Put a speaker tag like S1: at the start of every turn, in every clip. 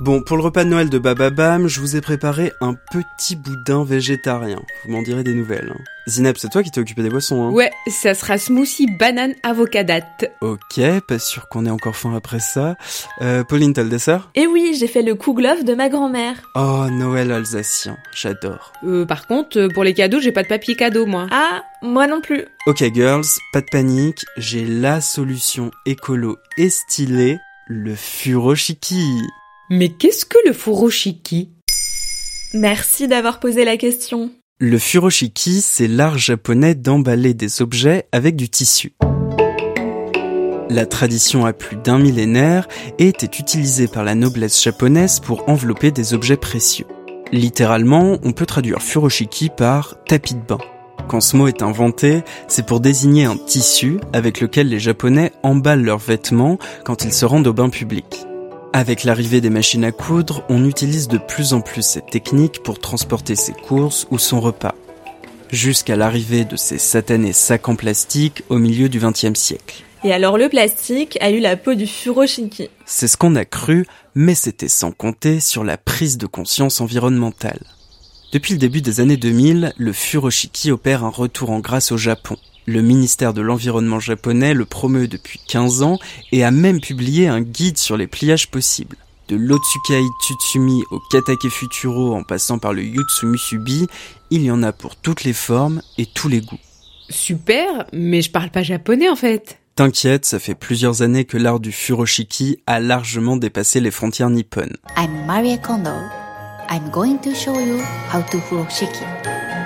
S1: Bon, pour le repas de Noël de Bababam, je vous ai préparé un petit boudin végétarien. Vous m'en direz des nouvelles. Hein. Zineb, c'est toi qui t'es occupé des boissons, hein
S2: Ouais, ça sera smoothie banane avocadate.
S1: Ok, pas sûr qu'on ait encore faim après ça. Euh, Pauline, t'as le dessert?
S3: Et oui, j'ai fait le kouglof de ma grand-mère.
S1: Oh, Noël alsacien, j'adore.
S2: Euh, par contre, euh, pour les cadeaux, j'ai pas de papier cadeau, moi.
S3: Ah, moi non plus.
S1: Ok, girls, pas de panique, j'ai la solution écolo et stylée, le furoshiki.
S2: Mais qu'est-ce que le furoshiki?
S3: Merci d'avoir posé la question.
S1: Le furoshiki, c'est l'art japonais d'emballer des objets avec du tissu. La tradition a plus d'un millénaire et était utilisée par la noblesse japonaise pour envelopper des objets précieux. Littéralement, on peut traduire furoshiki par tapis de bain. Quand ce mot est inventé, c'est pour désigner un tissu avec lequel les Japonais emballent leurs vêtements quand ils se rendent au bain public. Avec l'arrivée des machines à coudre, on utilise de plus en plus cette technique pour transporter ses courses ou son repas. Jusqu'à l'arrivée de ces satanés sacs en plastique au milieu du XXe siècle.
S3: Et alors le plastique a eu la peau du furoshiki.
S1: C'est ce qu'on a cru, mais c'était sans compter sur la prise de conscience environnementale. Depuis le début des années 2000, le furoshiki opère un retour en grâce au Japon. Le ministère de l'Environnement japonais le promeut depuis 15 ans et a même publié un guide sur les pliages possibles. De l'Otsukai Tsutsumi au Katake Futuro en passant par le Yutsu Musubi, il y en a pour toutes les formes et tous les goûts.
S2: Super, mais je parle pas japonais en fait.
S1: T'inquiète, ça fait plusieurs années que l'art du furoshiki a largement dépassé les frontières nippones.
S4: I'm Maria Kondo. I'm going to show you how to furoshiki.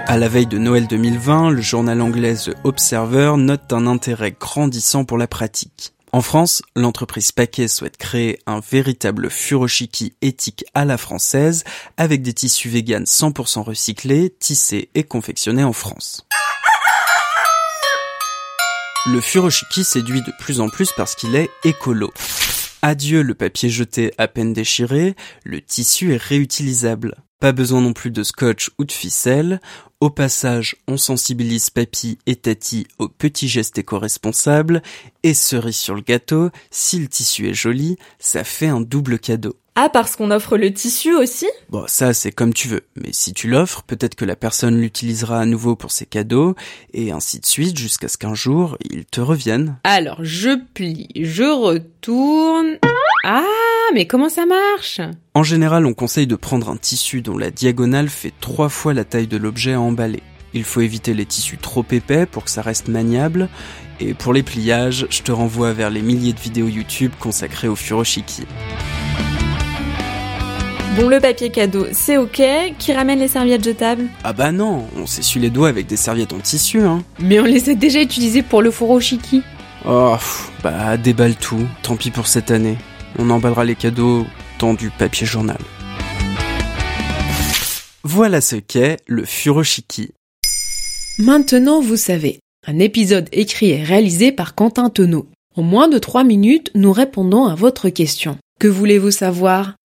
S1: À la veille de Noël 2020, le journal anglais The Observer note un intérêt grandissant pour la pratique. En France, l'entreprise Paquet souhaite créer un véritable furoshiki éthique à la française avec des tissus véganes 100% recyclés, tissés et confectionnés en France. Le furoshiki séduit de plus en plus parce qu'il est écolo. Adieu le papier jeté à peine déchiré, le tissu est réutilisable. Pas besoin non plus de scotch ou de ficelle. Au passage, on sensibilise papy et tati aux petits gestes éco-responsables. Et cerise sur le gâteau, si le tissu est joli, ça fait un double cadeau.
S3: Ah, parce qu'on offre le tissu aussi?
S1: Bon, ça c'est comme tu veux, mais si tu l'offres, peut-être que la personne l'utilisera à nouveau pour ses cadeaux, et ainsi de suite jusqu'à ce qu'un jour, il te revienne.
S2: Alors, je plie, je retourne. Ah, mais comment ça marche?
S1: En général, on conseille de prendre un tissu dont la diagonale fait trois fois la taille de l'objet à emballer. Il faut éviter les tissus trop épais pour que ça reste maniable, et pour les pliages, je te renvoie vers les milliers de vidéos YouTube consacrées au furoshiki.
S3: Bon, le papier cadeau, c'est ok. Qui ramène les serviettes jetables?
S1: Ah bah non, on s'essuie les doigts avec des serviettes en tissu, hein.
S2: Mais on les a déjà utilisés pour le furoshiki.
S1: Oh, pff, bah déballe tout, tant pis pour cette année. On emballera les cadeaux dans du papier journal. Voilà ce qu'est le furoshiki.
S2: Maintenant, vous savez. Un épisode écrit et réalisé par Quentin Tonneau. En moins de 3 minutes, nous répondons à votre question. Que voulez-vous savoir?